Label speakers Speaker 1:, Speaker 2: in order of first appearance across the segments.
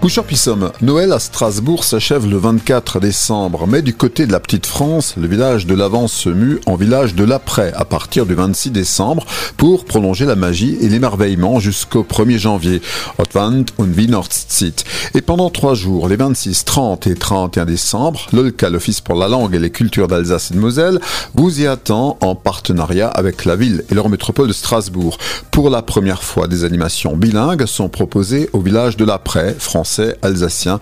Speaker 1: Bouchard-Pissom, Noël à Strasbourg s'achève le 24 décembre, mais du côté de la petite France, le village de l'avant se mue en village de l'après à partir du 26 décembre pour prolonger la magie et l'émerveillement jusqu'au 1er janvier. Otwand und. Et pendant trois jours, les 26, 30 et 31 décembre, l'OLCA, l'Office pour la langue et les cultures d'Alsace et de Moselle, vous y attend en partenariat avec la ville et leur métropole de Strasbourg. Pour la première fois, des animations bilingues sont proposées au village de l'après, français alsacien,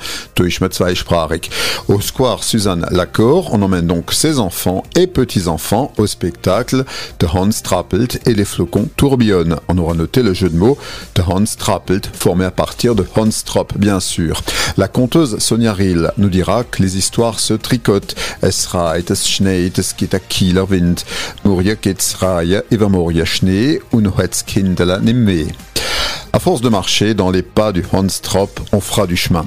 Speaker 1: Au square Suzanne Lacor, on emmène donc ses enfants et petits-enfants au spectacle de Hans Trappelt et les flocons tourbillonnent. On aura noté le jeu de mots de Hans Trappelt, formé à partir de Hans Trop, bien sûr. La conteuse Sonia Rill nous dira que les histoires se tricotent. Es schneit, es schneit, es geht a Kieler Wind. Moria geht's reihe, Moria Schnee und Kindela nimme. À force de marcher dans les pas du Hanstrop, on fera du chemin.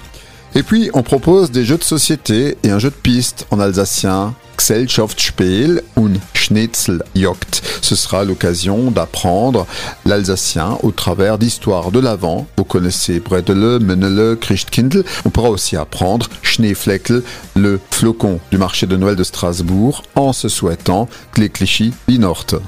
Speaker 1: Et puis, on propose des jeux de société et un jeu de piste en alsacien, Gesellschaftsspiel und Schnitzeljagd. Ce sera l'occasion d'apprendre l'alsacien au travers d'histoires de l'avant. Vous connaissez Bredele, Menele, Christkindl. On pourra aussi apprendre Schneefleckel, le flocon du marché de Noël de Strasbourg, en se souhaitant Glückliche Weihnachten.